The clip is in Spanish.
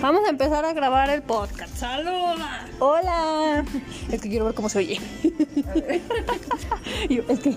Vamos a empezar a grabar el podcast. ¡Saluda! ¡Hola! Es que quiero ver cómo se oye. Yo, es que